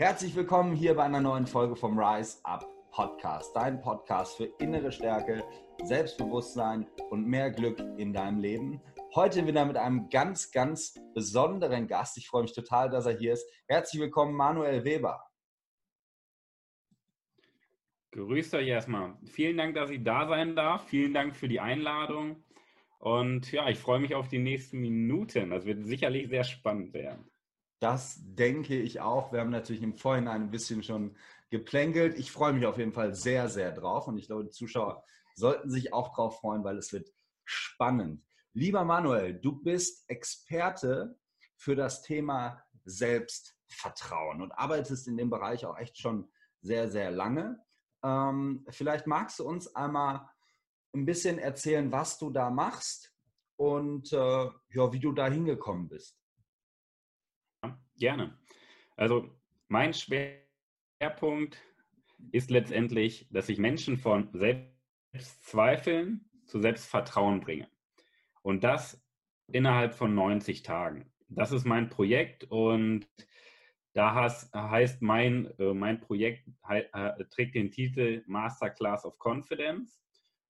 Herzlich willkommen hier bei einer neuen Folge vom Rise Up Podcast, dein Podcast für innere Stärke, Selbstbewusstsein und mehr Glück in deinem Leben. Heute wieder mit einem ganz, ganz besonderen Gast. Ich freue mich total, dass er hier ist. Herzlich willkommen, Manuel Weber. Grüßt euch erstmal. Vielen Dank, dass ich da sein darf. Vielen Dank für die Einladung. Und ja, ich freue mich auf die nächsten Minuten. Das wird sicherlich sehr spannend werden. Das denke ich auch. Wir haben natürlich im Vorhinein ein bisschen schon geplänkelt. Ich freue mich auf jeden Fall sehr, sehr drauf und ich glaube, die Zuschauer sollten sich auch drauf freuen, weil es wird spannend. Lieber Manuel, du bist Experte für das Thema Selbstvertrauen und arbeitest in dem Bereich auch echt schon sehr, sehr lange. Ähm, vielleicht magst du uns einmal ein bisschen erzählen, was du da machst und äh, ja, wie du da hingekommen bist. Gerne. Also mein Schwerpunkt ist letztendlich, dass ich Menschen von Selbstzweifeln zu Selbstvertrauen bringe. Und das innerhalb von 90 Tagen. Das ist mein Projekt und da heißt mein, äh, mein Projekt äh, trägt den Titel Masterclass of Confidence.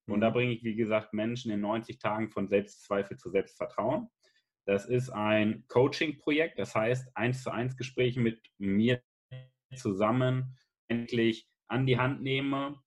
Und mhm. da bringe ich, wie gesagt, Menschen in 90 Tagen von Selbstzweifel zu Selbstvertrauen. Das ist ein Coaching-Projekt, das heißt, eins zu eins Gespräche mit mir zusammen endlich an die Hand nehme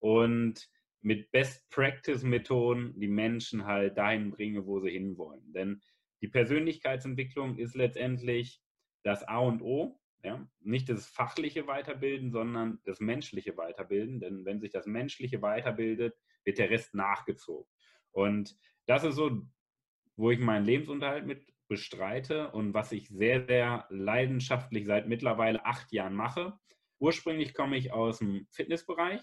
und mit Best Practice Methoden die Menschen halt dahin bringe, wo sie hinwollen. Denn die Persönlichkeitsentwicklung ist letztendlich das A und O. Ja? Nicht das fachliche Weiterbilden, sondern das menschliche Weiterbilden. Denn wenn sich das menschliche weiterbildet, wird der Rest nachgezogen. Und das ist so wo ich meinen Lebensunterhalt mit bestreite und was ich sehr, sehr leidenschaftlich seit mittlerweile acht Jahren mache. Ursprünglich komme ich aus dem Fitnessbereich.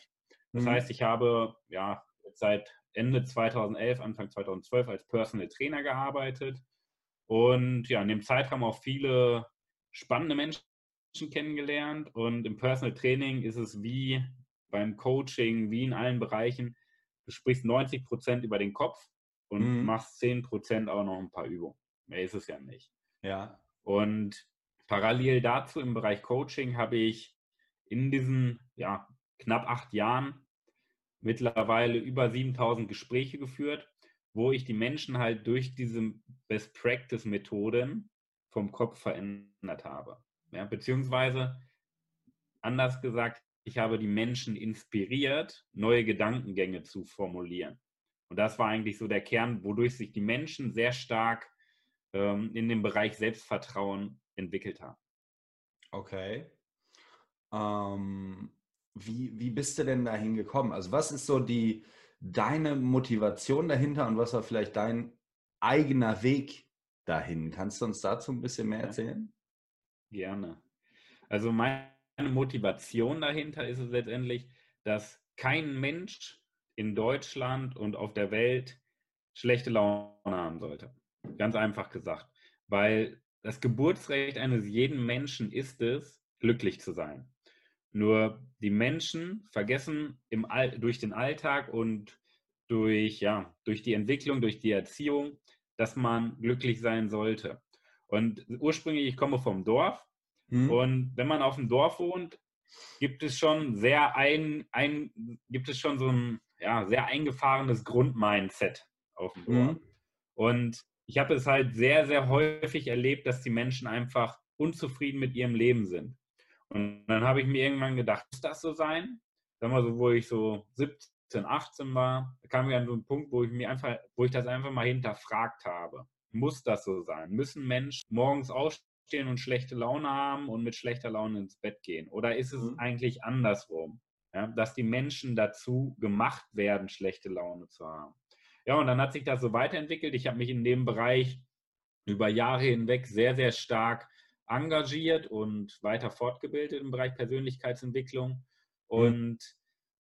Das mhm. heißt, ich habe ja seit Ende 2011, Anfang 2012 als Personal Trainer gearbeitet und ja, in dem Zeitraum auch viele spannende Menschen kennengelernt. Und im Personal Training ist es wie beim Coaching, wie in allen Bereichen, du sprichst 90 Prozent über den Kopf und mhm. machst 10% auch noch ein paar Übungen. Mehr ist es ja nicht. Ja. Und parallel dazu im Bereich Coaching habe ich in diesen ja, knapp acht Jahren mittlerweile über 7000 Gespräche geführt, wo ich die Menschen halt durch diese Best Practice Methoden vom Kopf verändert habe. Ja, beziehungsweise anders gesagt, ich habe die Menschen inspiriert, neue Gedankengänge zu formulieren. Und das war eigentlich so der Kern, wodurch sich die Menschen sehr stark ähm, in dem Bereich Selbstvertrauen entwickelt haben. Okay. Ähm, wie, wie bist du denn dahin gekommen? Also was ist so die deine Motivation dahinter und was war vielleicht dein eigener Weg dahin? Kannst du uns dazu ein bisschen mehr erzählen? Gerne. Also meine Motivation dahinter ist es letztendlich, dass kein Mensch in Deutschland und auf der Welt schlechte Laune haben sollte. Ganz einfach gesagt. Weil das Geburtsrecht eines jeden Menschen ist es, glücklich zu sein. Nur die Menschen vergessen im All durch den Alltag und durch, ja, durch die Entwicklung, durch die Erziehung, dass man glücklich sein sollte. Und ursprünglich, ich komme vom Dorf. Mhm. Und wenn man auf dem Dorf wohnt, gibt es schon sehr ein, ein gibt es schon so ein ja, sehr eingefahrenes Grundmindset auf dem Dorf. Mhm. Und ich habe es halt sehr, sehr häufig erlebt, dass die Menschen einfach unzufrieden mit ihrem Leben sind. Und dann habe ich mir irgendwann gedacht, muss das so sein? Sag mal so, wo ich so 17, 18 war, da kam ich an so einen Punkt, wo ich mir einfach, wo ich das einfach mal hinterfragt habe. Muss das so sein? Müssen Menschen morgens aufstehen und schlechte Laune haben und mit schlechter Laune ins Bett gehen? Oder ist es mhm. eigentlich andersrum? ja, dass die Menschen dazu gemacht werden, schlechte Laune zu haben. Ja, und dann hat sich das so weiterentwickelt. Ich habe mich in dem Bereich über Jahre hinweg sehr, sehr stark engagiert und weiter fortgebildet im Bereich Persönlichkeitsentwicklung mhm. und mhm.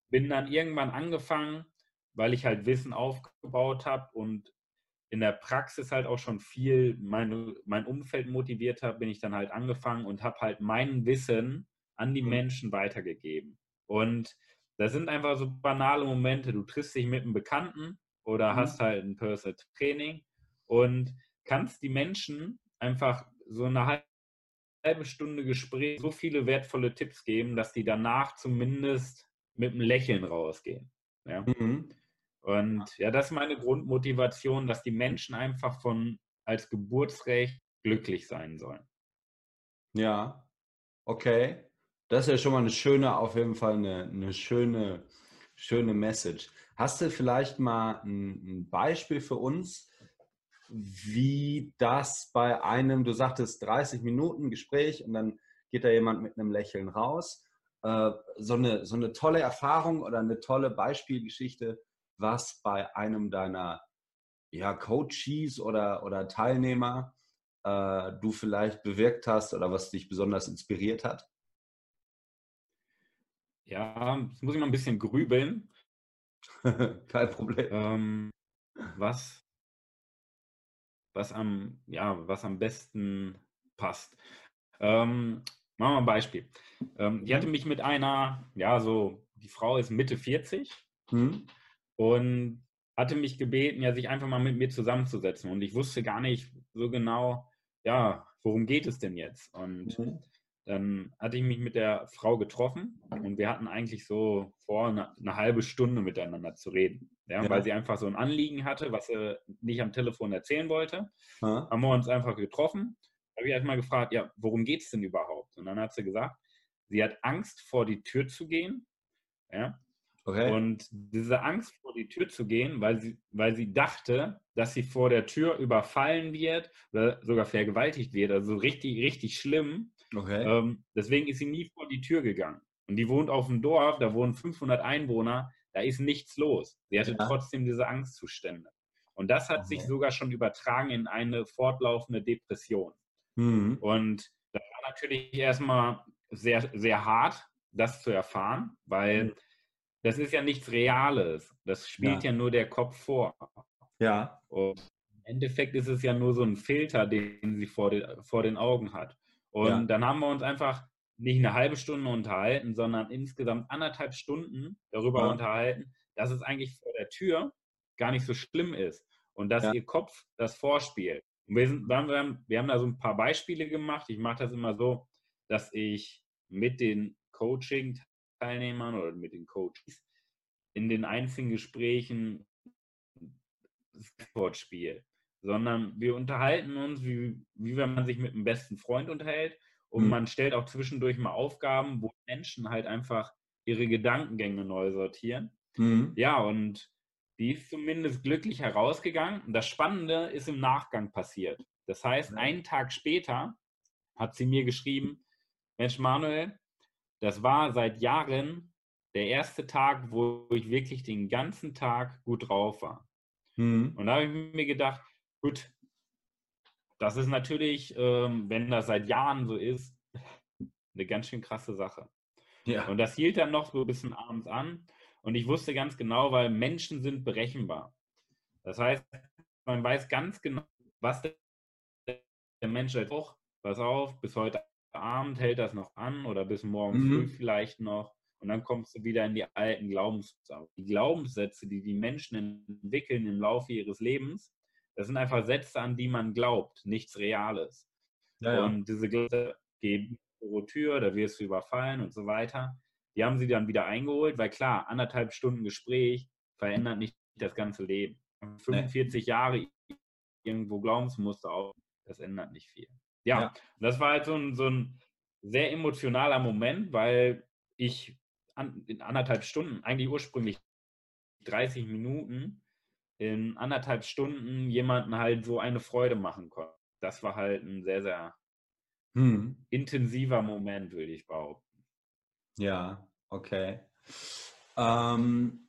bin dann irgendwann angefangen, weil ich halt Wissen aufgebaut habe und in der Praxis halt auch schon viel mein, mein Umfeld motiviert habe, bin ich dann halt angefangen und habe halt mein Wissen an die mhm. Menschen weitergegeben. Und das sind einfach so banale Momente. Du triffst dich mit einem Bekannten oder mhm. hast halt ein Personal Training und kannst die Menschen einfach so eine halbe Stunde Gespräch so viele wertvolle Tipps geben, dass die danach zumindest mit einem Lächeln rausgehen. Ja? Mhm. Und ja, das ist meine Grundmotivation, dass die Menschen einfach von als Geburtsrecht glücklich sein sollen. Ja, okay. Das ist ja schon mal eine schöne, auf jeden Fall eine, eine schöne, schöne Message. Hast du vielleicht mal ein, ein Beispiel für uns, wie das bei einem, du sagtest 30 Minuten Gespräch und dann geht da jemand mit einem Lächeln raus. Äh, so, eine, so eine tolle Erfahrung oder eine tolle Beispielgeschichte, was bei einem deiner ja, Coaches oder, oder Teilnehmer äh, du vielleicht bewirkt hast oder was dich besonders inspiriert hat? Ja, jetzt muss ich mal ein bisschen grübeln. Kein Problem. Ähm, was, was, am, ja, was am besten passt. Ähm, machen wir ein Beispiel. Ähm, die hatte mhm. mich mit einer, ja, so, die Frau ist Mitte 40 mhm. Und hatte mich gebeten, ja, sich einfach mal mit mir zusammenzusetzen. Und ich wusste gar nicht so genau, ja, worum geht es denn jetzt? Und mhm. dann hatte ich mich mit der Frau getroffen und wir hatten eigentlich so vor, eine, eine halbe Stunde miteinander zu reden. Ja, ja, Weil sie einfach so ein Anliegen hatte, was sie nicht am Telefon erzählen wollte. Ja. Haben wir uns einfach getroffen. Da habe ich erstmal gefragt, ja, worum geht es denn überhaupt? Und dann hat sie gesagt, sie hat Angst vor die Tür zu gehen. Ja, Okay. Und diese Angst vor die Tür zu gehen, weil sie, weil sie dachte, dass sie vor der Tür überfallen wird oder sogar vergewaltigt wird, also richtig, richtig schlimm. Okay. Ähm, deswegen ist sie nie vor die Tür gegangen. Und die wohnt auf dem Dorf, da wohnen 500 Einwohner, da ist nichts los. Sie hatte ja. trotzdem diese Angstzustände. Und das hat okay. sich sogar schon übertragen in eine fortlaufende Depression. Mhm. Und das war natürlich erstmal sehr, sehr hart, das zu erfahren, weil mhm das ist ja nichts Reales. Das spielt ja, ja nur der Kopf vor. Ja. Und im Endeffekt ist es ja nur so ein Filter, den sie vor, den, vor den Augen hat. Und ja. dann haben wir uns einfach nicht eine halbe Stunde unterhalten, sondern insgesamt anderthalb Stunden darüber ja. unterhalten, dass es eigentlich vor der Tür gar nicht so schlimm ist und dass ihr Kopf das vorspielt. Und wir, sind, wir, haben, wir haben da so ein paar Beispiele gemacht. Ich mache das immer so, dass ich mit den Coaching Teilnehmern oder mit den Coaches in den einzelnen Gesprächen Sportspiel, sondern wir unterhalten uns, wie, wie wenn man sich mit einem besten Freund unterhält und mhm. man stellt auch zwischendurch mal Aufgaben, wo Menschen halt einfach ihre Gedankengänge neu sortieren. Mhm. Ja, und die ist zumindest glücklich herausgegangen. Und das Spannende ist im Nachgang passiert. Das heißt, einen Tag später hat sie mir geschrieben, Mensch Manuel, das war seit Jahren der erste Tag, wo ich wirklich den ganzen Tag gut drauf war. Mhm. Und da habe ich mir gedacht, gut, das ist natürlich, ähm, wenn das seit Jahren so ist, eine ganz schön krasse Sache. Ja. Und das hielt dann noch so ein bisschen abends an. Und ich wusste ganz genau, weil Menschen sind berechenbar. Das heißt, man weiß ganz genau, was der Mensch halt auch, pass auf, bis heute Abend hält das noch an oder bis morgen mhm. früh vielleicht noch. Und dann kommst du wieder in die alten Glaubenssätze. Die Glaubenssätze, die die Menschen entwickeln im Laufe ihres Lebens, das sind einfach Sätze, an die man glaubt, nichts Reales. Ja, ja. Und diese Glaubenssätze geben vor Tür, da wirst du überfallen und so weiter. Die haben sie dann wieder eingeholt, weil klar, anderthalb Stunden Gespräch verändert nicht das ganze Leben. 45 nee. Jahre irgendwo Glaubensmuster auf, das ändert nicht viel. Ja, ja. das war halt so ein, so ein sehr emotionaler Moment, weil ich an, in anderthalb Stunden, eigentlich ursprünglich 30 Minuten, in anderthalb Stunden jemanden halt so eine Freude machen konnte. Das war halt ein sehr, sehr hm. intensiver Moment, würde ich behaupten. Ja, okay. Ähm,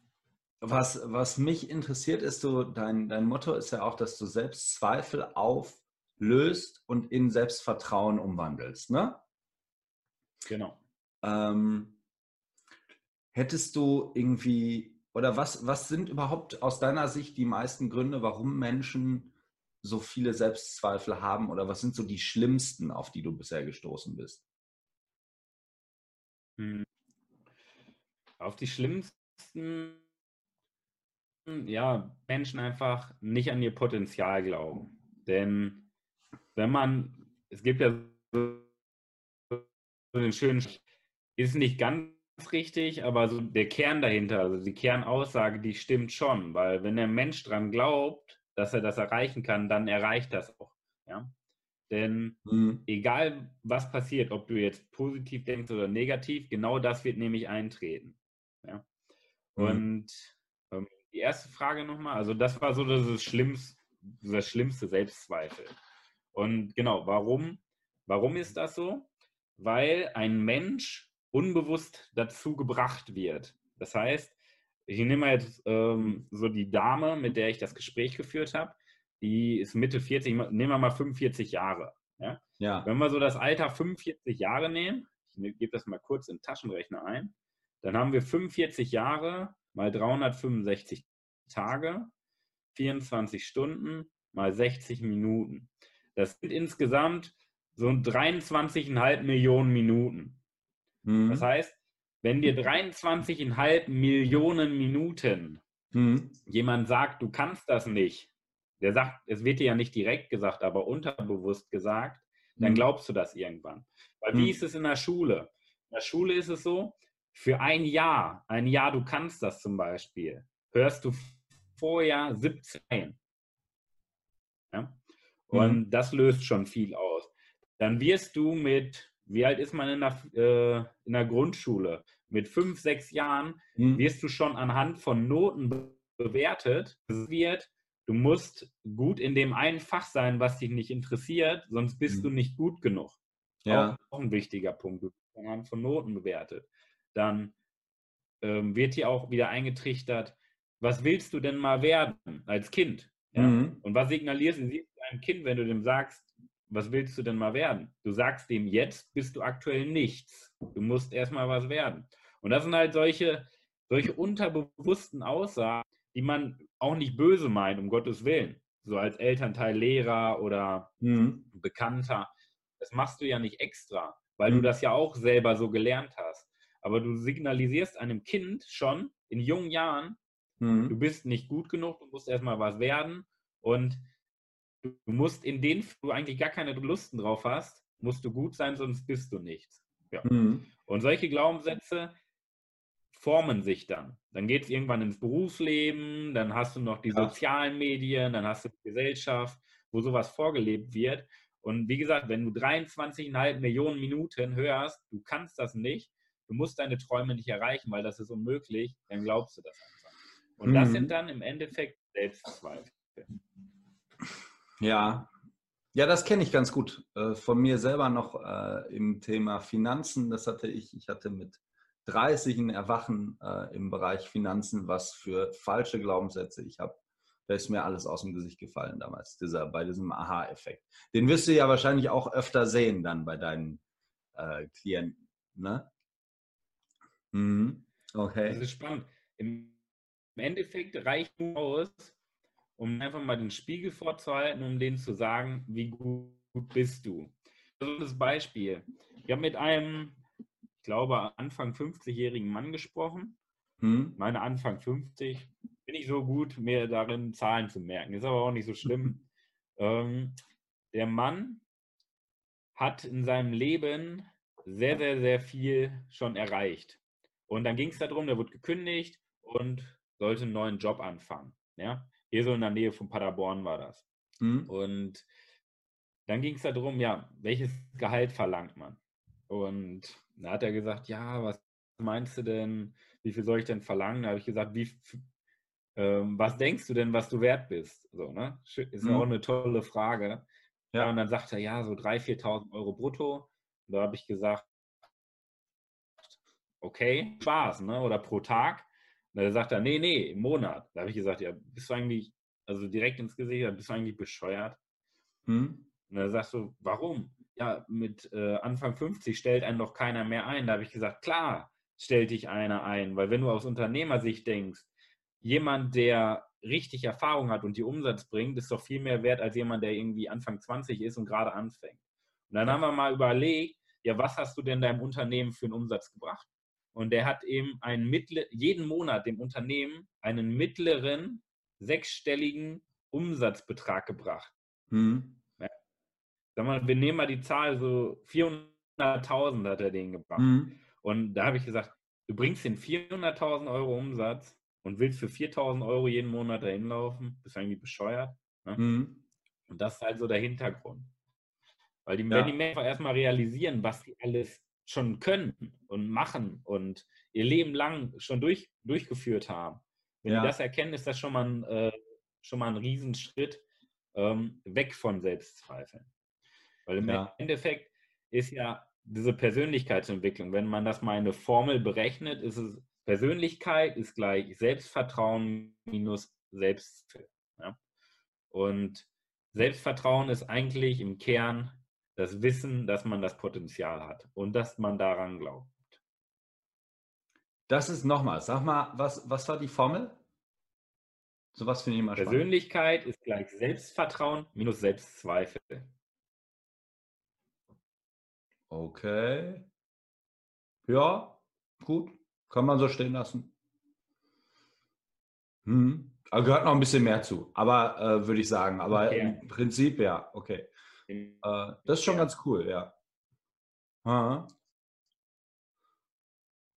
was, was mich interessiert, ist so, dein, dein Motto ist ja auch, dass du selbst Zweifel auf löst und in Selbstvertrauen umwandelst. Ne? Genau. Ähm, hättest du irgendwie, oder was, was sind überhaupt aus deiner Sicht die meisten Gründe, warum Menschen so viele Selbstzweifel haben? Oder was sind so die schlimmsten, auf die du bisher gestoßen bist? Hm. Auf die schlimmsten, ja, Menschen einfach nicht an ihr Potenzial glauben. Denn wenn man, es gibt ja so den schönen, ist nicht ganz richtig, aber so der Kern dahinter, also die Kernaussage, die stimmt schon, weil wenn der Mensch dran glaubt, dass er das erreichen kann, dann erreicht das auch. Ja? Denn mhm. egal was passiert, ob du jetzt positiv denkst oder negativ, genau das wird nämlich eintreten. Ja? Mhm. Und ähm, die erste Frage nochmal, also das war so das Schlimmste, das schlimmste Selbstzweifel. Und genau, warum? Warum ist das so? Weil ein Mensch unbewusst dazu gebracht wird. Das heißt, ich nehme jetzt ähm, so die Dame, mit der ich das Gespräch geführt habe, die ist Mitte 40, nehmen wir mal 45 Jahre. Ja? ja. Wenn wir so das Alter 45 Jahre nehmen, ich gebe das mal kurz in den Taschenrechner ein, dann haben wir 45 Jahre mal 365 Tage, 24 Stunden mal 60 Minuten. Das sind insgesamt so 23,5 Millionen Minuten. Mhm. Das heißt, wenn dir 23,5 Millionen Minuten mhm. jemand sagt, du kannst das nicht, der sagt, es wird dir ja nicht direkt gesagt, aber unterbewusst gesagt, dann mhm. glaubst du das irgendwann. Weil wie mhm. ist es in der Schule? In der Schule ist es so, für ein Jahr, ein Jahr, du kannst das zum Beispiel, hörst du vorher 17. Ja? Und mhm. das löst schon viel aus. Dann wirst du mit, wie alt ist man in der, äh, in der Grundschule? Mit fünf, sechs Jahren mhm. wirst du schon anhand von Noten bewertet. Es wird, du musst gut in dem einen Fach sein, was dich nicht interessiert, sonst bist mhm. du nicht gut genug. Ja. Auch ein wichtiger Punkt. Du wirst anhand von Noten bewertet. Dann ähm, wird dir auch wieder eingetrichtert, was willst du denn mal werden als Kind? Ja? Mhm. Und was signalierst du deinem Kind, wenn du dem sagst, was willst du denn mal werden? Du sagst dem jetzt, bist du aktuell nichts. Du musst erstmal was werden. Und das sind halt solche, solche unterbewussten Aussagen, die man auch nicht böse meint, um Gottes Willen. So als Elternteil, Lehrer oder mhm. Bekannter. Das machst du ja nicht extra, weil mhm. du das ja auch selber so gelernt hast. Aber du signalisierst einem Kind schon in jungen Jahren, mhm. du bist nicht gut genug, du musst erstmal was werden. Und du musst in denen du eigentlich gar keine Lusten drauf hast, musst du gut sein, sonst bist du nichts. Ja. Mhm. Und solche Glaubenssätze formen sich dann. Dann geht es irgendwann ins Berufsleben, dann hast du noch die ja. sozialen Medien, dann hast du die Gesellschaft, wo sowas vorgelebt wird. Und wie gesagt, wenn du 23,5 Millionen Minuten hörst, du kannst das nicht, du musst deine Träume nicht erreichen, weil das ist unmöglich, dann glaubst du das einfach. Und mhm. das sind dann im Endeffekt Selbstzweifel. Ja, ja, das kenne ich ganz gut. Äh, von mir selber noch äh, im Thema Finanzen. Das hatte ich. Ich hatte mit 30 ein Erwachen äh, im Bereich Finanzen, was für falsche Glaubenssätze ich habe. Da ist mir alles aus dem Gesicht gefallen damals, dieser, bei diesem Aha-Effekt. Den wirst du ja wahrscheinlich auch öfter sehen dann bei deinen äh, Klienten. Ne? Mhm. Okay. Das ist spannend. Im Endeffekt reicht nur aus, um einfach mal den Spiegel vorzuhalten, um denen zu sagen, wie gut bist du. Also das Beispiel. Ich habe mit einem, ich glaube, Anfang 50-jährigen Mann gesprochen. Hm. Meine Anfang 50 bin ich so gut, mir darin Zahlen zu merken. Ist aber auch nicht so schlimm. ähm, der Mann hat in seinem Leben sehr, sehr, sehr viel schon erreicht. Und dann ging es darum, der wurde gekündigt und sollte einen neuen Job anfangen. Ja? Hier so in der Nähe von Paderborn war das. Mhm. Und dann ging es darum, ja, welches Gehalt verlangt man? Und da hat er gesagt, ja, was meinst du denn, wie viel soll ich denn verlangen? Da habe ich gesagt, wie, ähm, was denkst du denn, was du wert bist? So, ne? Ist mhm. auch eine tolle Frage. Ja. ja. und dann sagt er, ja, so 3.000, 4.000 Euro brutto. Und da habe ich gesagt, okay, Spaß, ne? Oder pro Tag. Und dann sagt er, nee, nee, im Monat. Da habe ich gesagt, ja, bist du eigentlich, also direkt ins Gesicht, bist du eigentlich bescheuert? Hm? Und dann sagst du, warum? Ja, mit äh, Anfang 50 stellt einen doch keiner mehr ein. Da habe ich gesagt, klar, stellt dich einer ein, weil wenn du aus Unternehmersicht denkst, jemand, der richtig Erfahrung hat und die Umsatz bringt, ist doch viel mehr wert als jemand, der irgendwie Anfang 20 ist und gerade anfängt. Und dann haben wir mal überlegt, ja, was hast du denn deinem Unternehmen für einen Umsatz gebracht? Und der hat eben einen mittler, jeden Monat dem Unternehmen einen mittleren sechsstelligen Umsatzbetrag gebracht. Mhm. Ja. Sag mal, wir nehmen mal die Zahl so 400 400.000 hat er den gebracht. Mhm. Und da habe ich gesagt, du bringst den 400.000 Euro Umsatz und willst für 4.000 Euro jeden Monat dahin laufen, bist du irgendwie bescheuert. Ne? Mhm. Und das ist halt so der Hintergrund. Weil die, ja. wenn die Menschen erstmal realisieren, was sie alles schon können und machen und ihr Leben lang schon durch, durchgeführt haben, wenn ja. die das erkennen, ist das schon mal ein, äh, schon mal ein Riesenschritt ähm, weg von Selbstzweifeln. Weil im ja. Endeffekt ist ja diese Persönlichkeitsentwicklung, wenn man das mal in eine Formel berechnet, ist es Persönlichkeit ist gleich Selbstvertrauen minus Selbstwert. Ja? Und Selbstvertrauen ist eigentlich im Kern das Wissen, dass man das Potenzial hat und dass man daran glaubt. Das ist nochmal, sag mal, was, was war die Formel? So was finde ich immer spannend. Persönlichkeit ist gleich Selbstvertrauen minus Selbstzweifel. Okay. Ja, gut. Kann man so stehen lassen. Hm. Aber gehört noch ein bisschen mehr zu. Aber äh, würde ich sagen. Aber okay. im Prinzip ja, okay. Äh, das ist schon ganz cool, ja. Aha.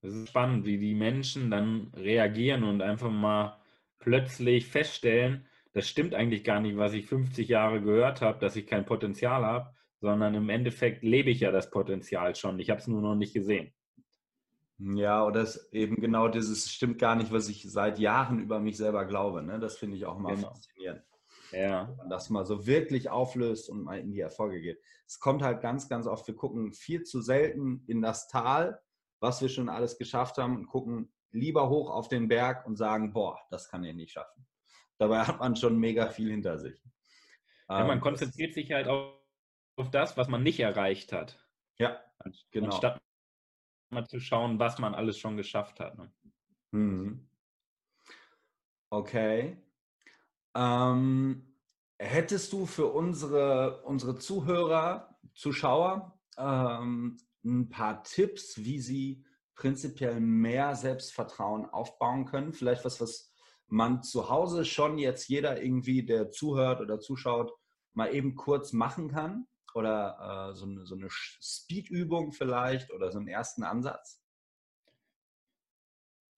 Es ist spannend, wie die Menschen dann reagieren und einfach mal plötzlich feststellen, das stimmt eigentlich gar nicht, was ich 50 Jahre gehört habe, dass ich kein Potenzial habe, sondern im Endeffekt lebe ich ja das Potenzial schon. Ich habe es nur noch nicht gesehen. Ja, oder es eben genau dieses stimmt gar nicht, was ich seit Jahren über mich selber glaube. Ne? Das finde ich auch mal genau. faszinierend. Ja. Das mal so wirklich auflöst und mal in die Erfolge geht. Es kommt halt ganz, ganz oft, wir gucken viel zu selten in das Tal, was wir schon alles geschafft haben und gucken lieber hoch auf den Berg und sagen, boah, das kann ich nicht schaffen. Dabei hat man schon mega viel hinter sich. Ja, man ähm, konzentriert sich halt auf, auf das, was man nicht erreicht hat. Ja, genau. Anstatt mal zu schauen, was man alles schon geschafft hat. Ne? Mhm. Okay. Ähm, hättest du für unsere, unsere Zuhörer, Zuschauer ähm, ein paar Tipps, wie sie prinzipiell mehr Selbstvertrauen aufbauen können? Vielleicht was, was man zu Hause schon jetzt jeder irgendwie, der zuhört oder zuschaut, mal eben kurz machen kann? Oder äh, so eine, so eine Speed-Übung vielleicht oder so einen ersten Ansatz?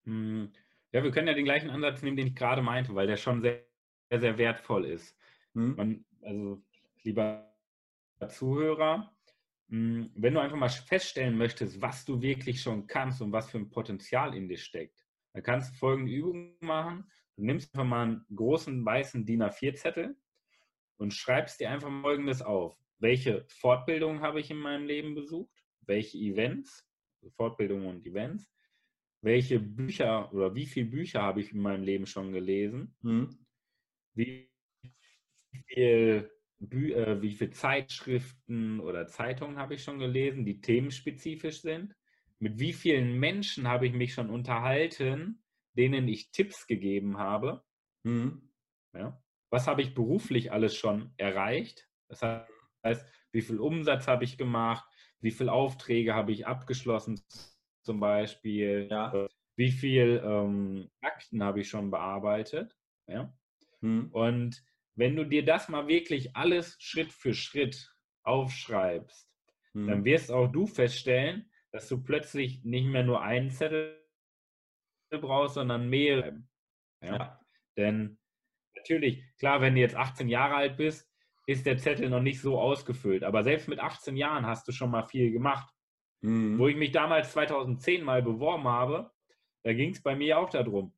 Hm, ja, wir können ja den gleichen Ansatz nehmen, den ich gerade meinte, weil der schon sehr, sehr, sehr wertvoll ist. Hm. Man, also, lieber Zuhörer, hm, wenn du einfach mal feststellen möchtest, was du wirklich schon kannst und was für ein Potenzial in dir steckt, dann kannst du folgende Übung machen. Du nimmst einfach mal einen großen weißen DIN A4-Zettel und schreibst dir einfach folgendes auf. Welche Fortbildungen habe ich in meinem Leben besucht? Welche Events? Fortbildungen und Events. Welche Bücher oder wie viele Bücher habe ich in meinem Leben schon gelesen? Hm. Wie viel äh, wie viele Zeitschriften oder Zeitungen habe ich schon gelesen, die themenspezifisch sind? Mit wie vielen Menschen habe ich mich schon unterhalten, denen ich Tipps gegeben habe? Mhm. Ja. Was habe ich beruflich alles schon erreicht? Das heißt, wie viel Umsatz habe ich gemacht? Wie viele Aufträge habe ich abgeschlossen zum Beispiel? Ja. Wie viele ähm, Akten habe ich schon bearbeitet? Ja. Mhm. Und wenn du dir das mal wirklich alles Schritt für Schritt aufschreibst, hm. dann wirst auch du feststellen, dass du plötzlich nicht mehr nur einen Zettel brauchst, sondern mehrere. Ja? ja. Denn natürlich, klar, wenn du jetzt 18 Jahre alt bist, ist der Zettel noch nicht so ausgefüllt. Aber selbst mit 18 Jahren hast du schon mal viel gemacht. Mhm. Wo ich mich damals 2010 mal beworben habe, da ging es bei mir auch darum,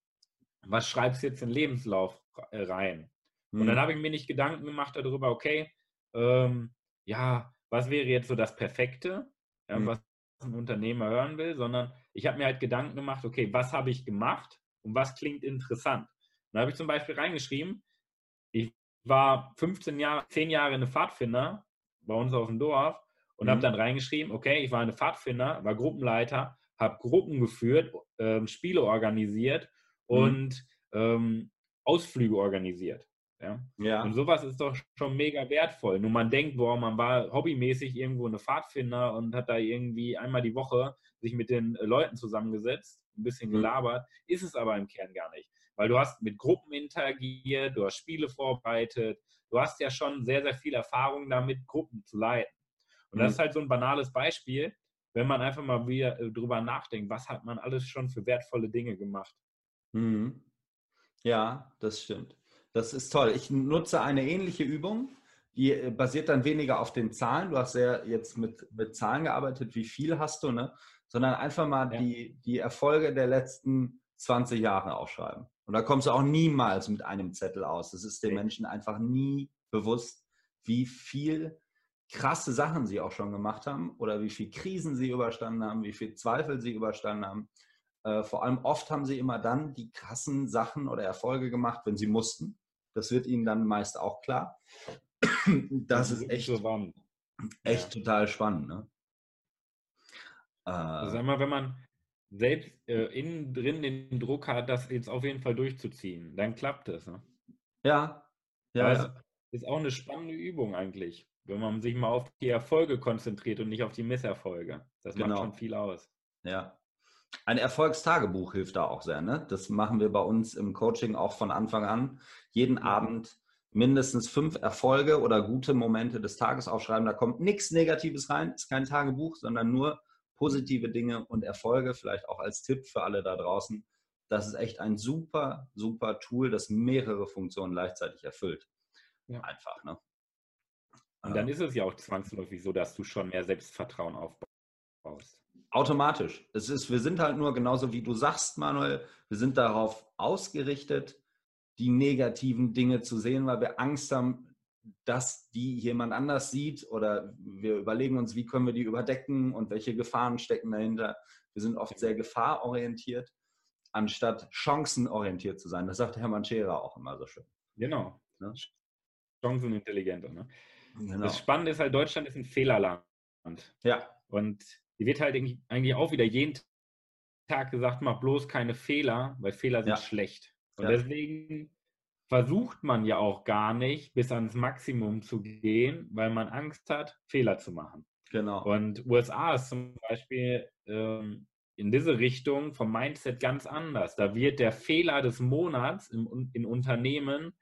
was schreibst du jetzt in den Lebenslauf rein? Und dann mhm. habe ich mir nicht Gedanken gemacht darüber, okay, ähm, ja, was wäre jetzt so das Perfekte, ja, mhm. was ein Unternehmer hören will, sondern ich habe mir halt Gedanken gemacht, okay, was habe ich gemacht und was klingt interessant. Da habe ich zum Beispiel reingeschrieben, ich war 15 Jahre, 10 Jahre eine Pfadfinder bei uns auf dem Dorf und mhm. habe dann reingeschrieben, okay, ich war eine Pfadfinder, war Gruppenleiter, habe Gruppen geführt, ähm, Spiele organisiert mhm. und ähm, Ausflüge organisiert. Ja? ja. Und sowas ist doch schon mega wertvoll. Nur man denkt, boah, man war hobbymäßig irgendwo eine Pfadfinder und hat da irgendwie einmal die Woche sich mit den äh, Leuten zusammengesetzt, ein bisschen mhm. gelabert, ist es aber im Kern gar nicht. Weil du hast mit Gruppen interagiert, du hast Spiele vorbereitet, du hast ja schon sehr, sehr viel Erfahrung damit, Gruppen zu leiten. Und das mhm. ist halt so ein banales Beispiel. wenn man einfach mal wieder äh, drüber nachdenkt, was hat man alles schon für wertvolle Dinge gemacht. Mhm. Ja, das stimmt. Das ist toll. Ich nutze eine ähnliche Übung, die äh, basiert dann weniger auf den Zahlen. Du hast ja jetzt mit, mit Zahlen gearbeitet, wie viel hast du, ne? Sondern einfach mal ja. die, die Erfolge der letzten 20 Jahre aufschreiben. Und da kommst du auch niemals mit einem Zettel aus. Das ist den Menschen einfach nie bewusst, wie viel krasse Sachen sie auch schon gemacht haben oder wie viel Krisen sie überstanden haben, wie viel Zweifel sie überstanden haben. Äh, vor allem oft haben sie immer dann die krassen Sachen oder Erfolge gemacht, wenn sie mussten. Das wird ihnen dann meist auch klar. Das, ist echt, so echt ja. total spannend. Ne? Äh, also sag mal, wenn man selbst äh, innen drin den Druck hat, das jetzt auf jeden Fall durchzuziehen, dann klappt es. Ne? Ja. Ja, ja. Ist auch eine spannende Übung eigentlich, wenn man sich mal auf die Erfolge konzentriert und nicht auf die Misserfolge. Das genau. macht schon viel aus. Ja. Ein Erfolgstagebuch hilft da auch sehr. Ne? Das machen wir bei uns im Coaching auch von Anfang an. Jeden. Abend mindestens fünf Erfolge oder gute Momente des Tages aufschreiben. Da kommt nichts Negatives rein, ist kein Tagebuch, sondern nur positive Dinge und Erfolge. Vielleicht auch als Tipp für alle da draußen. Das ist echt ein super, super Tool, das mehrere Funktionen gleichzeitig erfüllt. Ja. Einfach, ne? Und dann ist es ja auch zwangsläufig so, dass du schon mehr Selbstvertrauen aufbaust. Automatisch. Es ist, wir sind halt nur genauso wie du sagst, Manuel, wir sind darauf ausgerichtet, die negativen Dinge zu sehen, weil wir Angst haben, dass die jemand anders sieht oder wir überlegen uns, wie können wir die überdecken und welche Gefahren stecken dahinter. Wir sind oft sehr gefahrorientiert, anstatt chancenorientiert zu sein. Das sagt Hermann Scherer auch immer so schön. Genau. Ne? chancenintelligenter. Ne? Genau. Das Spannende ist halt, Deutschland ist ein Fehlerland. Ja. Und die wird halt eigentlich auch wieder jeden Tag gesagt, mach bloß keine Fehler, weil Fehler sind ja. schlecht. Und ja. deswegen versucht man ja auch gar nicht, bis ans Maximum zu gehen, weil man Angst hat, Fehler zu machen. Genau. Und USA ist zum Beispiel ähm, in diese Richtung vom Mindset ganz anders. Da wird der Fehler des Monats im, in Unternehmen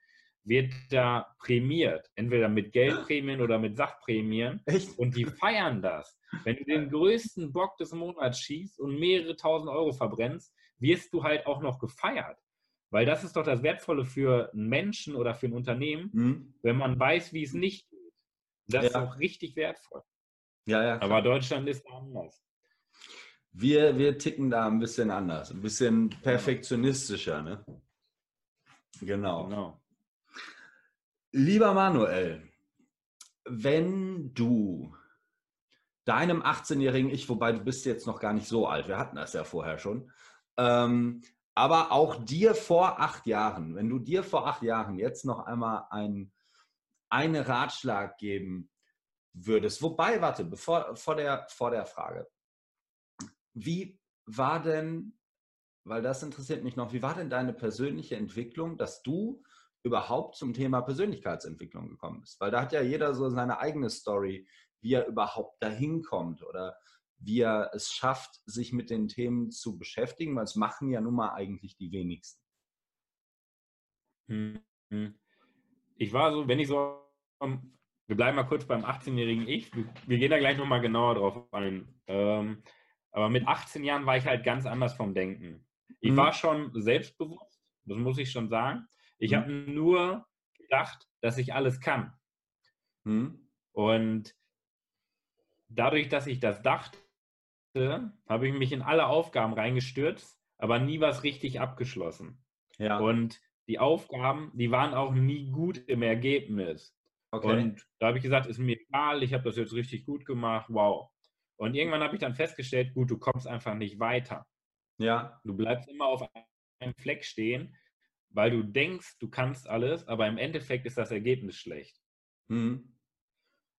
wird da prämiert. Entweder mit Geldprämien oder mit Sachprämien. Echt? Und die feiern das. Wenn du den größten Bock des Monats schießt und mehrere tausend Euro verbrennst, wirst du halt auch noch gefeiert. Weil das ist doch das Wertvolle für einen Menschen oder für ein Unternehmen, mhm. wenn man weiß, wie es nicht geht. Das ja. ist auch richtig wertvoll. Ja, ja. Klar. Aber Deutschland ist anders. Wir, wir ticken da ein bisschen anders, ein bisschen perfektionistischer, ne? Genau. genau. Lieber Manuel, wenn du deinem 18-jährigen Ich, wobei du bist jetzt noch gar nicht so alt, wir hatten das ja vorher schon, ähm, aber auch dir vor acht Jahren, wenn du dir vor acht Jahren jetzt noch einmal ein, einen Ratschlag geben würdest, wobei, warte, bevor, vor, der, vor der Frage, wie war denn, weil das interessiert mich noch, wie war denn deine persönliche Entwicklung, dass du überhaupt zum Thema Persönlichkeitsentwicklung gekommen bist. Weil da hat ja jeder so seine eigene Story, wie er überhaupt dahin kommt oder wie er es schafft, sich mit den Themen zu beschäftigen, weil es machen ja nun mal eigentlich die wenigsten. Hm. Ich war so, wenn ich so, wir bleiben mal kurz beim 18-jährigen Ich, wir gehen da gleich nochmal genauer drauf ein. Ähm, aber mit 18 Jahren war ich halt ganz anders vom Denken. Ich mhm. war schon selbstbewusst, das muss ich schon sagen. Ich mhm. habe nur gedacht, dass ich alles kann. Mhm. Und dadurch, dass ich das dachte, habe ich mich in alle Aufgaben reingestürzt, aber nie was richtig abgeschlossen. Ja. Und die Aufgaben, die waren auch nie gut im Ergebnis. Okay. Und da habe ich gesagt, ist mir egal, ich habe das jetzt richtig gut gemacht, wow. Und irgendwann habe ich dann festgestellt, gut, du kommst einfach nicht weiter. Ja. Du bleibst immer auf einem Fleck stehen weil du denkst, du kannst alles, aber im Endeffekt ist das Ergebnis schlecht. Mhm.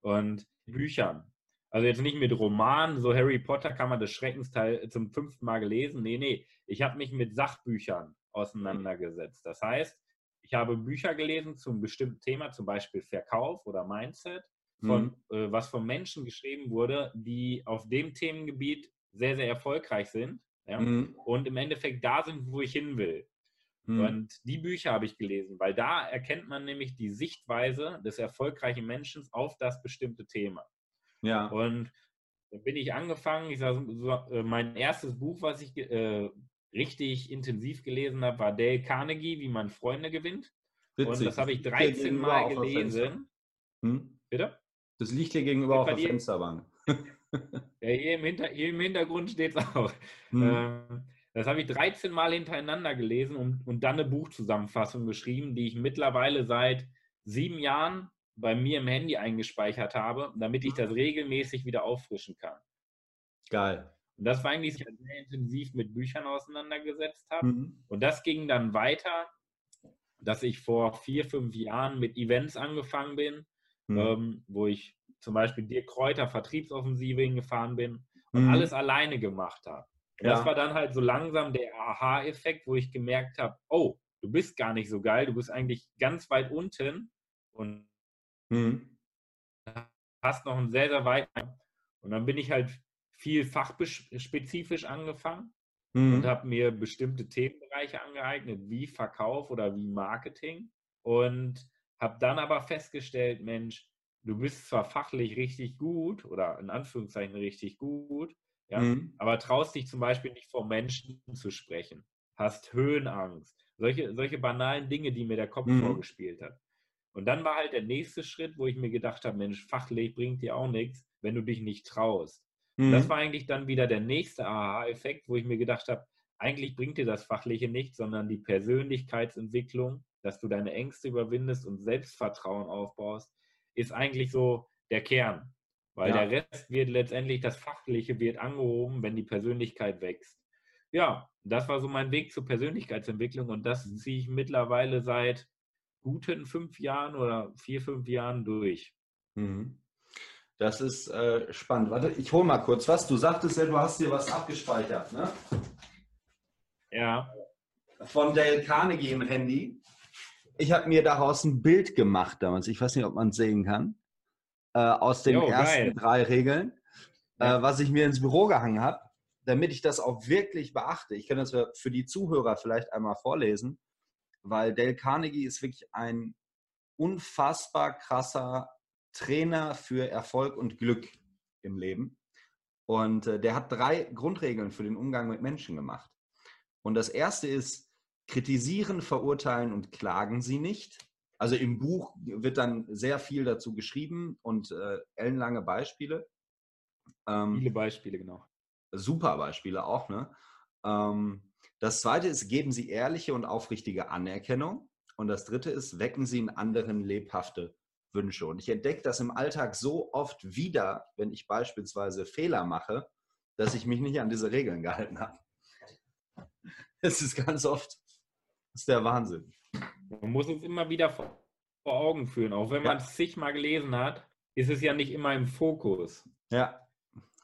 Und Büchern. Also jetzt nicht mit Romanen, so Harry Potter kann man das Schreckensteil zum fünften Mal gelesen. Nee, nee. Ich habe mich mit Sachbüchern auseinandergesetzt. Das heißt, ich habe Bücher gelesen zum bestimmten Thema, zum Beispiel Verkauf oder Mindset, von, mhm. äh, was von Menschen geschrieben wurde, die auf dem Themengebiet sehr, sehr erfolgreich sind ja? mhm. und im Endeffekt da sind, wo ich hin will. Hm. Und die Bücher habe ich gelesen, weil da erkennt man nämlich die Sichtweise des erfolgreichen Menschen auf das bestimmte Thema. Ja. Und dann bin ich angefangen. Ich sag, äh, mein erstes Buch, was ich äh, richtig intensiv gelesen habe, war Dale Carnegie, wie man Freunde gewinnt. Witzig. Und das habe ich 13 Mal gelesen. Hm? Bitte? Das liegt hier gegenüber auf der Fensterbank. ja, hier im, Hinter hier im Hintergrund steht es auch. Hm. Ähm, das habe ich 13 Mal hintereinander gelesen und, und dann eine Buchzusammenfassung geschrieben, die ich mittlerweile seit sieben Jahren bei mir im Handy eingespeichert habe, damit ich das regelmäßig wieder auffrischen kann. Geil. Und das war eigentlich sehr intensiv mit Büchern auseinandergesetzt habe. Mhm. Und das ging dann weiter, dass ich vor vier, fünf Jahren mit Events angefangen bin, mhm. ähm, wo ich zum Beispiel Dirk Kräuter Vertriebsoffensive hingefahren bin und mhm. alles alleine gemacht habe. Ja. Das war dann halt so langsam der Aha-Effekt, wo ich gemerkt habe, oh, du bist gar nicht so geil, du bist eigentlich ganz weit unten und mhm. hast noch einen sehr, sehr weit. Und dann bin ich halt viel fachspezifisch angefangen mhm. und habe mir bestimmte Themenbereiche angeeignet, wie Verkauf oder wie Marketing. Und habe dann aber festgestellt, Mensch, du bist zwar fachlich richtig gut oder in Anführungszeichen richtig gut, ja, mhm. aber traust dich zum Beispiel nicht vor Menschen zu sprechen, hast Höhenangst, solche, solche banalen Dinge, die mir der Kopf mhm. vorgespielt hat. Und dann war halt der nächste Schritt, wo ich mir gedacht habe, Mensch, fachlich bringt dir auch nichts, wenn du dich nicht traust. Mhm. Das war eigentlich dann wieder der nächste Aha-Effekt, wo ich mir gedacht habe, eigentlich bringt dir das Fachliche nichts, sondern die Persönlichkeitsentwicklung, dass du deine Ängste überwindest und Selbstvertrauen aufbaust, ist eigentlich so der Kern. Weil ja. der Rest wird letztendlich, das Fachliche wird angehoben, wenn die Persönlichkeit wächst. Ja, das war so mein Weg zur Persönlichkeitsentwicklung und das mhm. ziehe ich mittlerweile seit guten fünf Jahren oder vier, fünf Jahren durch. Mhm. Das ist äh, spannend. Warte, ich hole mal kurz was. Du sagtest ja, du hast dir was abgespeichert, ne? Ja. Von Dale Carnegie im Handy. Ich habe mir daraus ein Bild gemacht damals. Ich weiß nicht, ob man es sehen kann. Äh, aus den jo, ersten geil. drei Regeln, ja. äh, was ich mir ins Büro gehangen habe, damit ich das auch wirklich beachte. Ich kann das für die Zuhörer vielleicht einmal vorlesen, weil Dale Carnegie ist wirklich ein unfassbar krasser Trainer für Erfolg und Glück im Leben. Und äh, der hat drei Grundregeln für den Umgang mit Menschen gemacht. Und das erste ist, kritisieren, verurteilen und klagen Sie nicht. Also im Buch wird dann sehr viel dazu geschrieben und äh, ellenlange Beispiele. Ähm, Viele Beispiele, genau. Super Beispiele auch, ne? Ähm, das zweite ist, geben Sie ehrliche und aufrichtige Anerkennung. Und das dritte ist, wecken Sie in anderen lebhafte Wünsche. Und ich entdecke das im Alltag so oft wieder, wenn ich beispielsweise Fehler mache, dass ich mich nicht an diese Regeln gehalten habe. Es ist ganz oft, das ist der Wahnsinn. Man muss es immer wieder vor, Augen führen. Auch wenn ja. man es zigmal gelesen hat, ist es ja nicht immer im Fokus. Ja,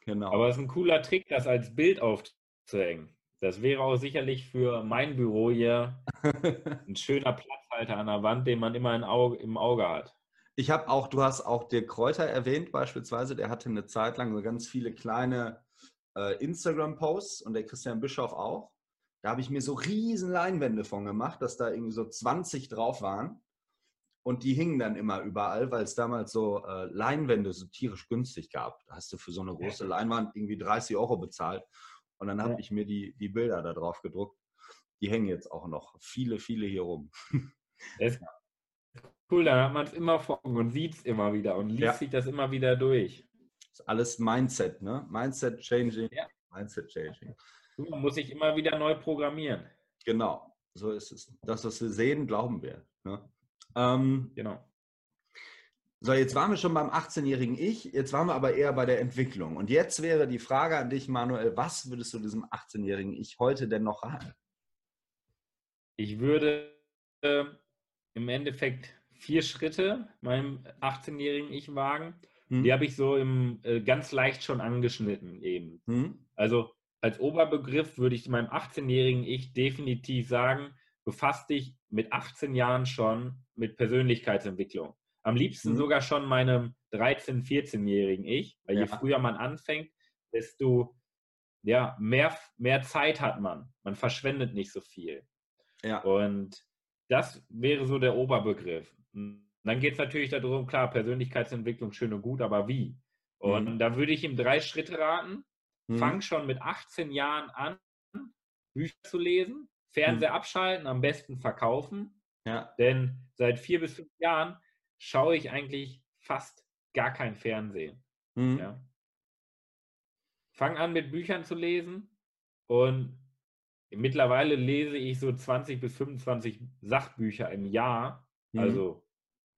genau. Aber es ist ein cooler Trick, das als Bild aufzuhängen. Das wäre auch sicherlich für mein Büro hier ein schöner Platzhalter an der Wand, den man immer im Auge hat. Ich habe auch, du hast auch Dirk Kräuter erwähnt beispielsweise, der hatte eine Zeit lang so ganz viele kleine äh, Instagram-Posts und der Christian Bischoff auch. Da habe ich mir so riesen Leinwände von gemacht, dass da irgendwie so 20 drauf waren. Und die hingen dann immer überall, weil es damals so äh, Leinwände so tierisch günstig gab. Da hast du für so eine große Leinwand irgendwie 30 Euro bezahlt. Und dann habe ja. ich mir die, die Bilder da drauf gedruckt. Die hängen jetzt auch noch viele, viele hier rum. Das ist cool, dann hat man es immer vor und sieht es immer wieder und liest ja. sich das immer wieder durch. Das ist alles Mindset, ne? Mindset changing. Ja. Mindset changing. Man muss sich immer wieder neu programmieren. Genau, so ist es. Das, was wir sehen, glauben wir. Ne? Ähm, genau. So, jetzt waren wir schon beim 18-jährigen Ich, jetzt waren wir aber eher bei der Entwicklung. Und jetzt wäre die Frage an dich, Manuel, was würdest du diesem 18-jährigen Ich heute denn noch raten? Ich würde äh, im Endeffekt vier Schritte meinem 18-jährigen Ich wagen. Hm. Die habe ich so im, äh, ganz leicht schon angeschnitten eben. Hm. Also als Oberbegriff würde ich meinem 18-jährigen Ich definitiv sagen, befasst dich mit 18 Jahren schon mit Persönlichkeitsentwicklung. Am liebsten mhm. sogar schon meinem 13-, 14-jährigen Ich, weil ja. je früher man anfängt, desto ja, mehr, mehr Zeit hat man. Man verschwendet nicht so viel. Ja. Und das wäre so der Oberbegriff. dann geht es natürlich darum, klar, Persönlichkeitsentwicklung schön und gut, aber wie? Und mhm. da würde ich ihm drei Schritte raten. Mhm. Fang schon mit 18 Jahren an, Bücher zu lesen, Fernseher mhm. abschalten, am besten verkaufen. Ja. Denn seit vier bis fünf Jahren schaue ich eigentlich fast gar kein Fernsehen. Mhm. Ja. Fang an mit Büchern zu lesen und mittlerweile lese ich so 20 bis 25 Sachbücher im Jahr. Mhm. Also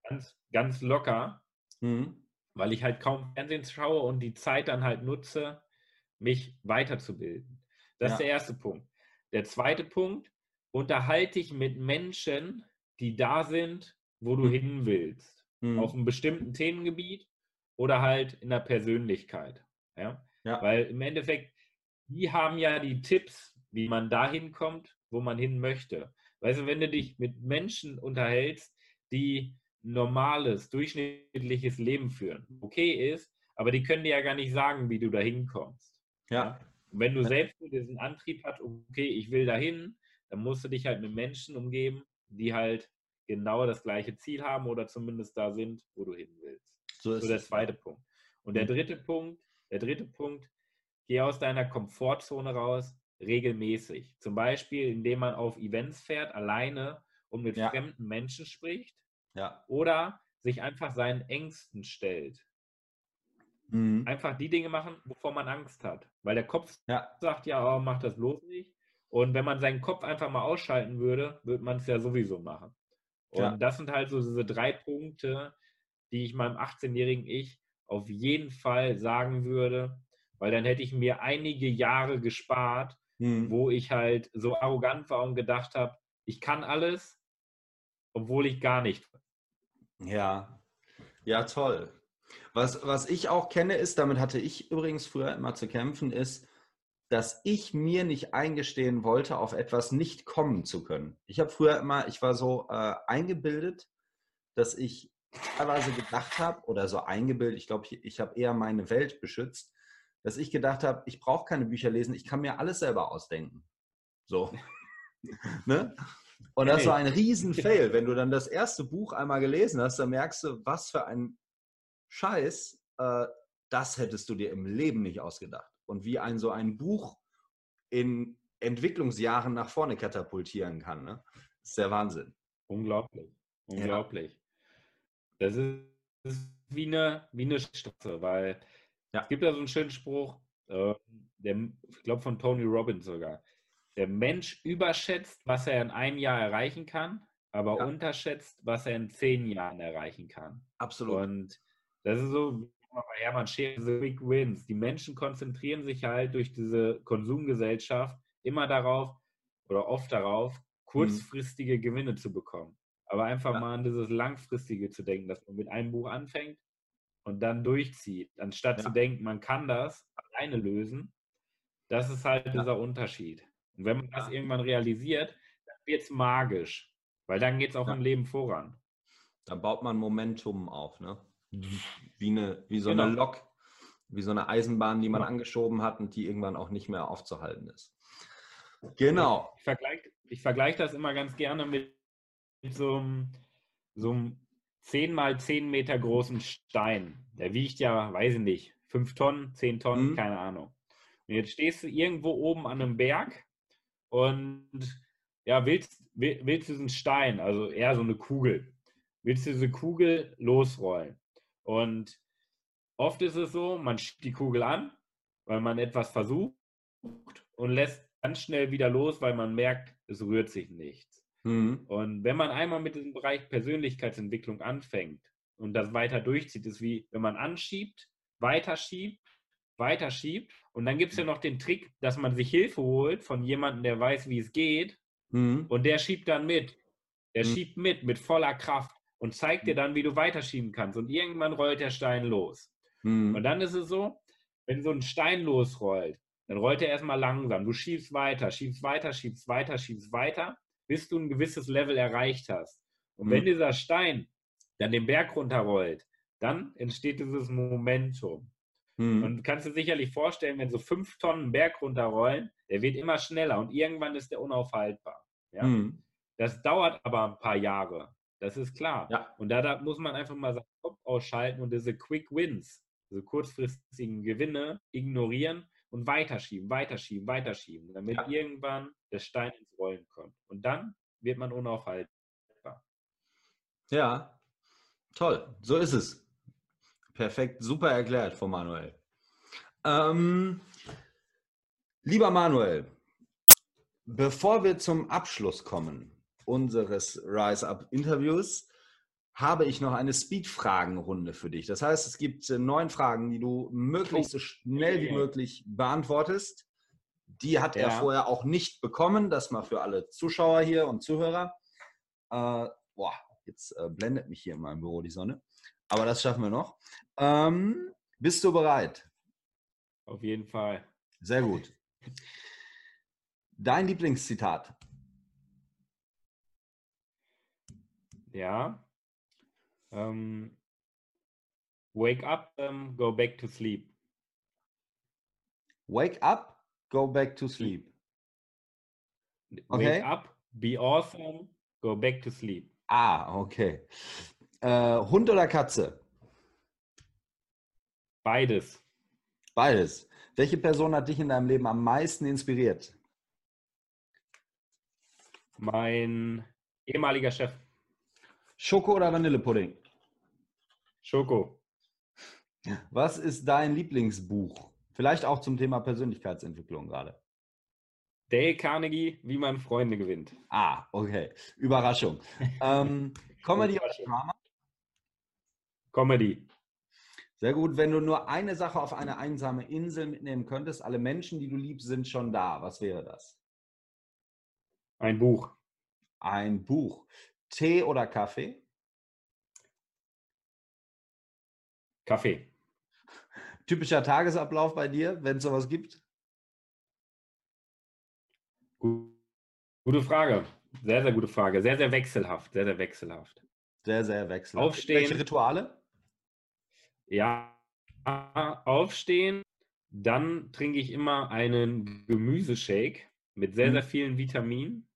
ganz, ganz locker. Mhm weil ich halt kaum Fernsehen schaue und die Zeit dann halt nutze, mich weiterzubilden. Das ja. ist der erste Punkt. Der zweite Punkt, unterhalte ich mit Menschen, die da sind, wo du hin willst. Mhm. Auf einem bestimmten Themengebiet oder halt in der Persönlichkeit. Ja? ja? Weil im Endeffekt, die haben ja die Tipps, wie man dahin kommt, wo man hin möchte. Weißt du, wenn du dich mit Menschen unterhältst, die normales, durchschnittliches Leben führen, okay ist, aber die können dir ja gar nicht sagen, wie du da hinkommst. Ja. Und wenn du selbst diesen Antrieb hast, okay, ich will dahin, dann musst du dich halt mit Menschen umgeben, die halt genau das gleiche Ziel haben oder zumindest da sind, wo du hin willst. So ist so der zweite. Punkt. Und der mhm. dritte Punkt, der dritte Punkt, geh aus deiner Komfortzone raus, regelmäßig. Zum Beispiel, indem man auf Events fährt, alleine und mit ja. fremden Menschen spricht ja. Oder sich einfach seinen Ängsten stellt. Mhm. Einfach die Dinge machen, wovor man Angst hat. Weil der Kopf ja. sagt ja, oh, mach das bloß nicht. Und wenn man seinen Kopf einfach mal ausschalten würde, würde man es ja sowieso machen. Und ja. das sind halt so diese drei Punkte, die ich meinem 18-jährigen Ich auf jeden Fall sagen würde, weil dann hätte ich mir einige Jahre gespart, mhm. wo ich halt so arrogant war und gedacht habe, ich kann alles, obwohl ich gar nicht ja, ja, toll. Was, was ich auch kenne, ist, damit hatte ich übrigens früher immer zu kämpfen, ist, dass ich mir nicht eingestehen wollte, auf etwas nicht kommen zu können. Ich habe früher immer, ich war so äh, eingebildet, dass ich teilweise gedacht habe, oder so eingebildet, ich glaube, ich, ich habe eher meine Welt beschützt, dass ich gedacht habe, ich brauche keine Bücher lesen, ich kann mir alles selber ausdenken. So. ne? Und das war ein Riesen-Fail. Wenn du dann das erste Buch einmal gelesen hast, dann merkst du, was für ein Scheiß, äh, das hättest du dir im Leben nicht ausgedacht. Und wie ein so ein Buch in Entwicklungsjahren nach vorne katapultieren kann. Ne? Das ist der Wahnsinn. Unglaublich. Unglaublich. Ja. Das ist wie eine, wie eine Straße, weil ja. es gibt ja so einen schönen Spruch, äh, der, ich glaube von Tony Robbins sogar der Mensch überschätzt, was er in einem Jahr erreichen kann, aber ja. unterschätzt, was er in zehn Jahren erreichen kann. Absolut. Und das ist so, bei Hermann Scherer, diese Big Wins. Die Menschen konzentrieren sich halt durch diese Konsumgesellschaft immer darauf oder oft darauf, kurzfristige mhm. Gewinne zu bekommen. Aber einfach ja. mal an dieses Langfristige zu denken, dass man mit einem Buch anfängt und dann durchzieht, anstatt ja. zu denken, man kann das alleine lösen. Das ist halt ja. dieser Unterschied. Und wenn man das irgendwann realisiert, dann wird es magisch, weil dann geht es auch im Leben voran. Dann baut man Momentum auf, ne? Wie, eine, wie so genau. eine Lok, wie so eine Eisenbahn, die man ja. angeschoben hat und die irgendwann auch nicht mehr aufzuhalten ist. Genau. Ich vergleiche ich vergleich das immer ganz gerne mit, mit so einem, so einem 10 mal 10 Meter großen Stein. Der wiegt ja, weiß ich nicht, 5 Tonnen, 10 Tonnen, mhm. keine Ahnung. Und jetzt stehst du irgendwo oben an einem Berg und ja, willst, willst du diesen Stein, also eher so eine Kugel, willst du diese Kugel losrollen. Und oft ist es so, man schiebt die Kugel an, weil man etwas versucht und lässt ganz schnell wieder los, weil man merkt, es rührt sich nichts. Mhm. Und wenn man einmal mit diesem Bereich Persönlichkeitsentwicklung anfängt und das weiter durchzieht, ist wie, wenn man anschiebt, weiterschiebt, weiterschiebt und dann gibt es ja noch den Trick, dass man sich Hilfe holt von jemandem, der weiß, wie es geht. Mhm. Und der schiebt dann mit. Der mhm. schiebt mit, mit voller Kraft und zeigt dir mhm. dann, wie du weiterschieben kannst. Und irgendwann rollt der Stein los. Mhm. Und dann ist es so, wenn so ein Stein losrollt, dann rollt er erstmal langsam. Du schiebst weiter, schiebst weiter, schiebst weiter, schiebst weiter, bis du ein gewisses Level erreicht hast. Und wenn mhm. dieser Stein dann den Berg runterrollt, dann entsteht dieses Momentum. Mhm. Und kannst du sicherlich vorstellen, wenn so fünf Tonnen Berg runterrollen, der wird immer schneller und irgendwann ist der unaufhaltbar. Ja? Mhm. Das dauert aber ein paar Jahre. Das ist klar. Ja. Und da, da, muss man einfach mal seinen Kopf ausschalten und diese Quick Wins also kurzfristigen Gewinne ignorieren und weiterschieben, weiterschieben, weiterschieben, damit ja. irgendwann der Stein ins Rollen kommt. Und dann wird man unaufhaltbar. Ja, toll. So ist es. Perfekt, super erklärt von Manuel. Ähm, lieber Manuel, bevor wir zum Abschluss kommen unseres Rise Up Interviews, habe ich noch eine Speed-Fragenrunde für dich. Das heißt, es gibt äh, neun Fragen, die du möglichst so schnell wie möglich beantwortest. Die hat ja. er vorher auch nicht bekommen. Das mal für alle Zuschauer hier und Zuhörer. Äh, boah, jetzt äh, blendet mich hier in meinem Büro die Sonne. Aber das schaffen wir noch. Ähm, bist du bereit? Auf jeden Fall. Sehr gut. Dein Lieblingszitat? Ja. Um, wake up, um, go back to sleep. Wake up, go back to sleep. Okay. Wake up, be awesome, go back to sleep. Ah, okay. Äh, Hund oder Katze? Beides. Beides. Welche Person hat dich in deinem Leben am meisten inspiriert? Mein ehemaliger Chef. Schoko oder Vanillepudding? Schoko. Was ist dein Lieblingsbuch? Vielleicht auch zum Thema Persönlichkeitsentwicklung gerade. Dale Carnegie, wie man Freunde gewinnt. Ah, okay. Überraschung. ähm, Comedy oder Drama? Comedy. Sehr gut. Wenn du nur eine Sache auf eine einsame Insel mitnehmen könntest, alle Menschen, die du liebst, sind schon da. Was wäre das? Ein Buch. Ein Buch. Tee oder Kaffee? Kaffee. Typischer Tagesablauf bei dir, wenn es sowas gibt? Gute Frage. Sehr, sehr gute Frage. Sehr, sehr wechselhaft. Sehr, sehr wechselhaft. Sehr, sehr wechselhaft. Aufstehen. Welche Rituale? Ja, aufstehen. Dann trinke ich immer einen Gemüseshake mit sehr, sehr mhm. vielen Vitaminen.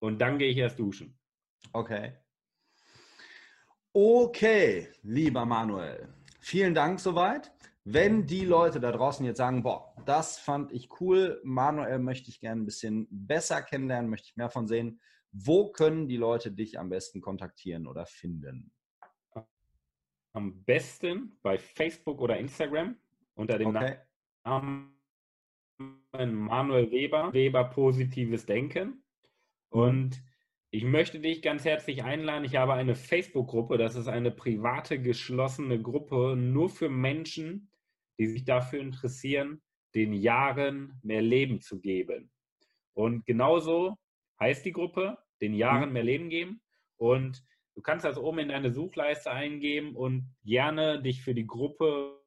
Und dann gehe ich erst duschen. Okay. Okay, lieber Manuel, vielen Dank soweit. Wenn die Leute da draußen jetzt sagen, boah, das fand ich cool, Manuel möchte ich gerne ein bisschen besser kennenlernen, möchte ich mehr von sehen, wo können die Leute dich am besten kontaktieren oder finden? Am besten bei Facebook oder Instagram unter dem okay. Namen Manuel Weber, Weber Positives Denken. Und ich möchte dich ganz herzlich einladen. Ich habe eine Facebook-Gruppe. Das ist eine private, geschlossene Gruppe nur für Menschen, die sich dafür interessieren, den Jahren mehr Leben zu geben. Und genauso heißt die Gruppe, den Jahren mhm. mehr Leben geben. Und du kannst das oben in deine Suchleiste eingeben und gerne dich für die Gruppe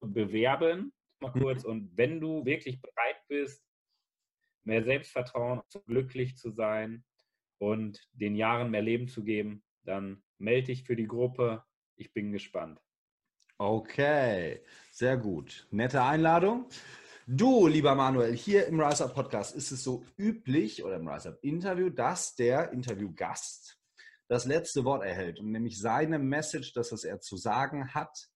bewerben. Mal mhm. kurz. Und wenn du wirklich bereit bist, mehr Selbstvertrauen, glücklich zu sein und den Jahren mehr Leben zu geben, dann melde dich für die Gruppe. Ich bin gespannt. Okay, sehr gut. Nette Einladung. Du, lieber Manuel, hier im Rise Up Podcast ist es so üblich oder im Rise Up Interview, dass der Interviewgast das letzte Wort erhält und nämlich seine Message, das, was er zu sagen hat,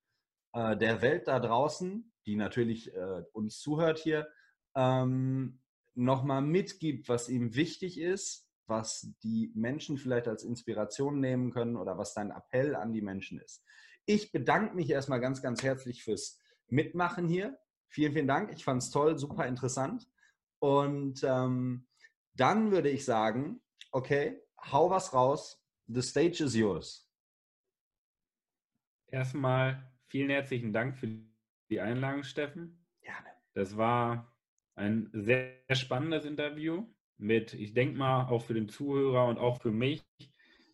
äh, der Welt da draußen, die natürlich äh, uns zuhört hier, ähm, nochmal mitgibt, was ihm wichtig ist, was die Menschen vielleicht als Inspiration nehmen können oder was dein Appell an die Menschen ist. Ich bedanke mich erstmal ganz, ganz herzlich fürs Mitmachen hier. Vielen, vielen Dank. Ich fand es toll, super interessant. Und ähm, dann würde ich sagen, okay, hau was raus. The stage is yours. Erstmal vielen herzlichen Dank für die Einladung, Steffen. Gerne. Das war ein sehr spannendes Interview mit, ich denke mal, auch für den Zuhörer und auch für mich,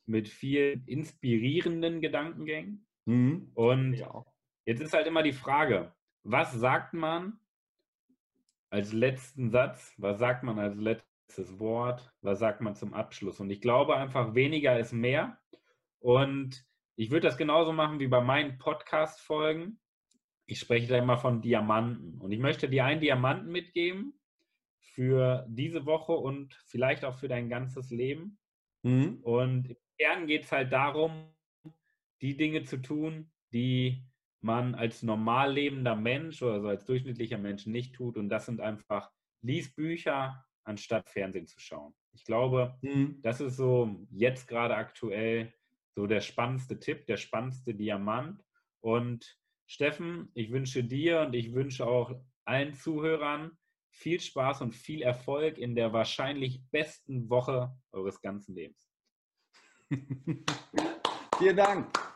mit vielen inspirierenden Gedankengängen. Mhm. Und ja. jetzt ist halt immer die Frage, was sagt man als letzten Satz? Was sagt man als letztes Wort? Was sagt man zum Abschluss? Und ich glaube einfach, weniger ist mehr. Und ich würde das genauso machen wie bei meinen Podcast-Folgen ich spreche da immer von Diamanten. Und ich möchte dir einen Diamanten mitgeben für diese Woche und vielleicht auch für dein ganzes Leben. Mhm. Und im Kern geht es halt darum, die Dinge zu tun, die man als normal lebender Mensch oder so als durchschnittlicher Mensch nicht tut. Und das sind einfach, lies Bücher, anstatt Fernsehen zu schauen. Ich glaube, mhm. das ist so jetzt gerade aktuell so der spannendste Tipp, der spannendste Diamant. Und Steffen, ich wünsche dir und ich wünsche auch allen Zuhörern viel Spaß und viel Erfolg in der wahrscheinlich besten Woche eures ganzen Lebens. Vielen Dank.